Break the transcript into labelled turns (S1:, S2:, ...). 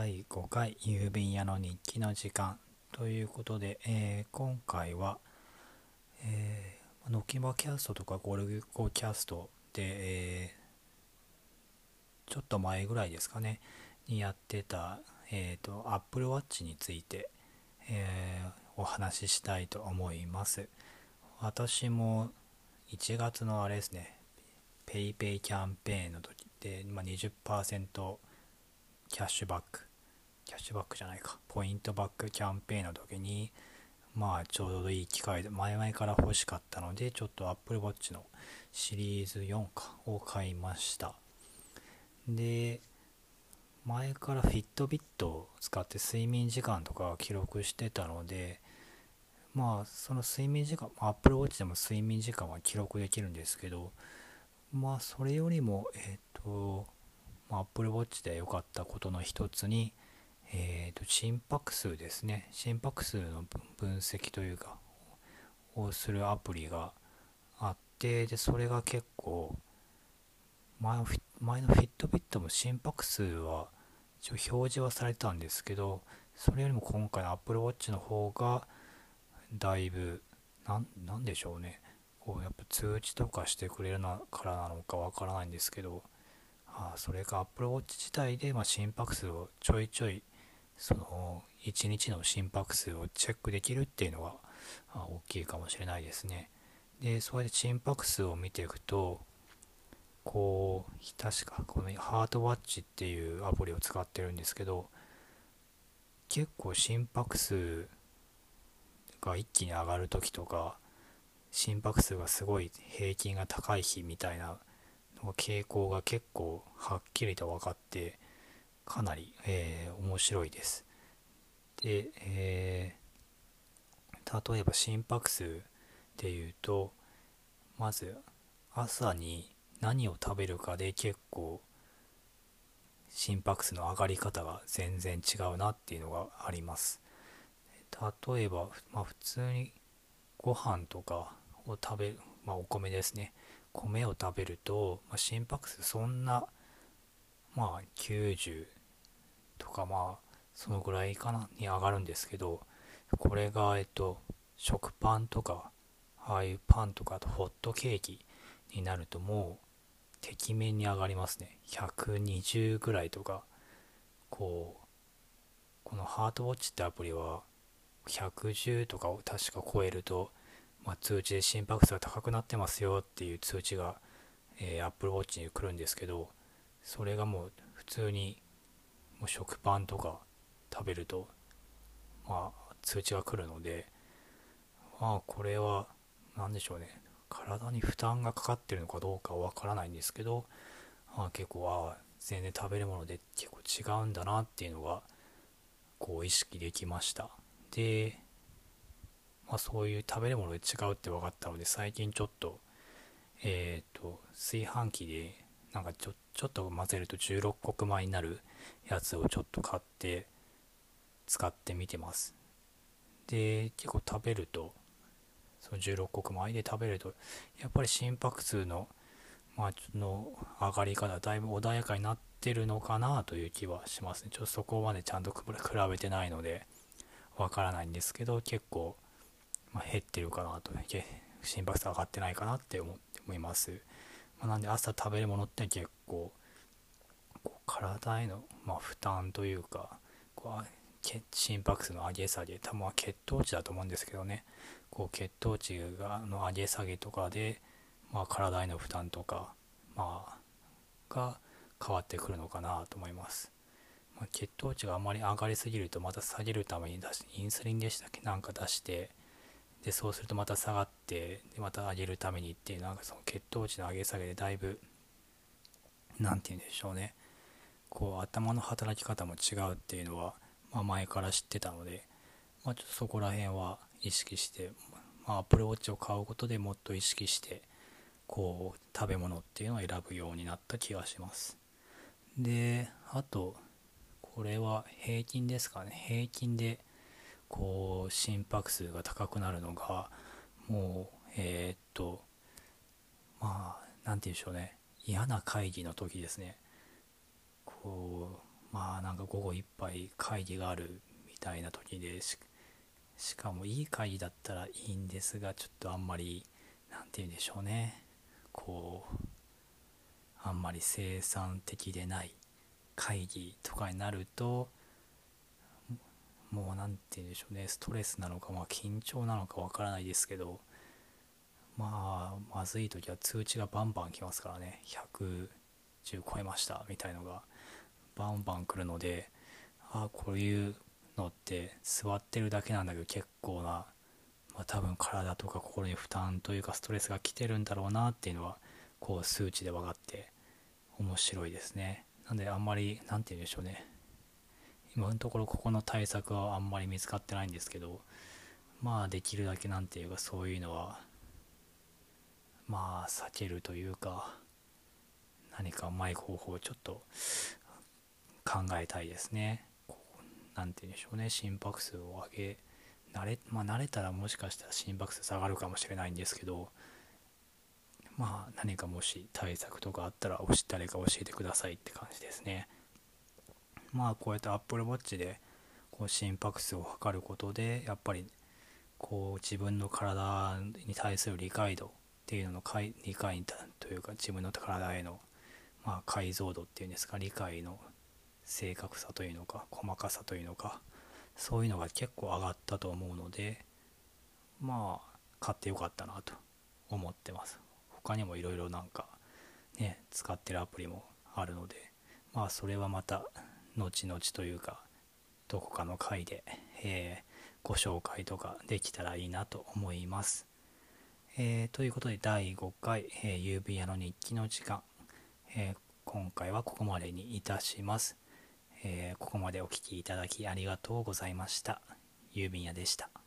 S1: 第5回郵便屋の日記の時間ということで、えー、今回は、えー、ノキバキャストとかゴルゴキャストで、えー、ちょっと前ぐらいですかね、にやってた、えーと、Apple Watch について、えー、お話ししたいと思います。私も1月のあれですね、PayPay キャンペーンの時で、まあ、20%キャッシュバックシュバックじゃないか。ポイントバックキャンペーンの時にまあちょうどいい機会で前々から欲しかったのでちょっと Apple Watch のシリーズ4かを買いました。で前からフィットビットを使って睡眠時間とか記録してたのでまあその睡眠時間 Apple Watch でも睡眠時間は記録できるんですけどまあそれよりもえっ、ー、とまあ、Apple Watch で良かったことの一つに、えーと、心拍数ですね。心拍数の分析というかをするアプリがあってでそれが結構前の前のフィットビットも心拍数は一応表示はされたんですけどそれよりも今回の Apple Watch の方がだいぶなんでしょうね。こうやっぱ通知とかしてくれるなからなのかわからないんですけどあそれが Apple Watch 自体で、ま、心拍数をちょいちょいその1日の心拍数をチェックできるっていうのが大きいかもしれないですね。でそれで心拍数を見ていくとこう確かこのハートワッチっていうアプリを使ってるんですけど結構心拍数が一気に上がる時とか心拍数がすごい平均が高い日みたいな傾向が結構はっきりと分かってかなり、えー、面白いです。で、えー、例えば心拍数でいうとまず朝に何を食べるかで結構心拍数の上がり方が全然違うなっていうのがあります。例えば、まあ、普通にご飯とかを食べる、まあ、お米ですね米を食べると、まあ、心拍数そんなまあ90とかまあそのぐらいかなに上がるんですけどこれがえっと食パンとかああいうパンとかとホットケーキになるともうてきめんに上がりますね。120ぐらいとか。こうこのハートウォッチってアプリは110とかを確か超えるとまあ、通知で心拍数が高くなってますよっていう通知が、えー、Apple Watch に来るんですけどそれがもう普通にもう食パンとか食べると、まあ、通知が来るのでまあこれは何でしょうね。体に負担がかかってるのかどうかはわからないんですけど、まあ、結構あ全然食べるもので結構違うんだなっていうのがこう意識できました。でまあ、そういう食べるもので違うって分かったので最近ちょっとえっ、ー、と炊飯器でなんかちょっとちょっと混ぜると16穀米になるやつをちょっと買って使ってみてますで結構食べるとその16穀米で食べるとやっぱり心拍数の,、まあ、の上がり方だいぶ穏やかになってるのかなという気はしますねちょっとそこまでちゃんと比べてないのでわからないんですけど結構まあ、減ってるかなと、心拍数上がってないかなって思思います。ま、なんで朝食べるものって結構体への、まあ、負担というかこう心拍数の上げ下げ多分は血糖値だと思うんですけどねこう血糖値がの上げ下げとかで、まあ、体への負担とか、まあ、が変わってくるのかなと思います。ま、血糖値があまり上がりすぎるとまた下げるために出しインスリンでしたっけ？なんか出してでそうするとまた下がってでまた上げるためにっていうなんかその血糖値の上げ下げでだいぶ何て言うんでしょうね。こう頭の働き方も違うっていうのは、まあ、前から知ってたので、まあ、ちょっとそこら辺は意識して、まあ、Apple Watch を買うことでもっと意識してこう食べ物っていうのを選ぶようになった気がします。であとこれは平均ですかね。平均でこう心拍数が高くなるのがもうえー、っとまあ何て言うんでしょうね。嫌な会議の時ですね。こうまあなんか午後いっぱい会議があるみたいな時でししかもいい会議だったらいいんですがちょっとあんまり何て言うんでしょうね。こうあんまり生産的でない会議とかになると何て言うんでしょうね。ストレスなのかまあ緊張なのかわからないですけどまあまずい時は通知がバンバン来ますからね。110超えましたみたいのがバンバン来るのでああこういうのって座ってるだけなんだけど結構な、まあ、多分体とか心に負担というかストレスが来てるんだろうなっていうのはこう数値で分かって面白いですね。なんであんまり何て言うんでしょうね。今のところここの対策はあんまり見つかってないんですけどまあできるだけ何て言うかそういうのはまあ避けるというか何かうまい方法をちょっと考えたいですね。何て言うんでしょうね。心拍数を上げ慣れ,、まあ、慣れたらもしかしたら心拍数下がるかもしれないんですけどまあ何かもし対策とかあったら誰か教えてくださいって感じですね。まあこうやって Apple Watch でこう心拍数を測ることでやっぱりこう自分の体に対する理解度っていうのの理解というか自分の体へのま解像度っていうんですか理解の正確さというのか細かさというのかそういうのが結構上がったと思うのでまあ買ってよかったなと思ってます。他にもいろいろなんかね使ってるアプリもあるのでまあそれはまた後々というかどこかの回で、えー、ご紹介とかできたらいいなと思います。えー、ということで第5回、えー、指輪の日記の時間、えー、今回はここまでにいたします、えここまでお聴きいただきありがとうございました。郵便屋でした。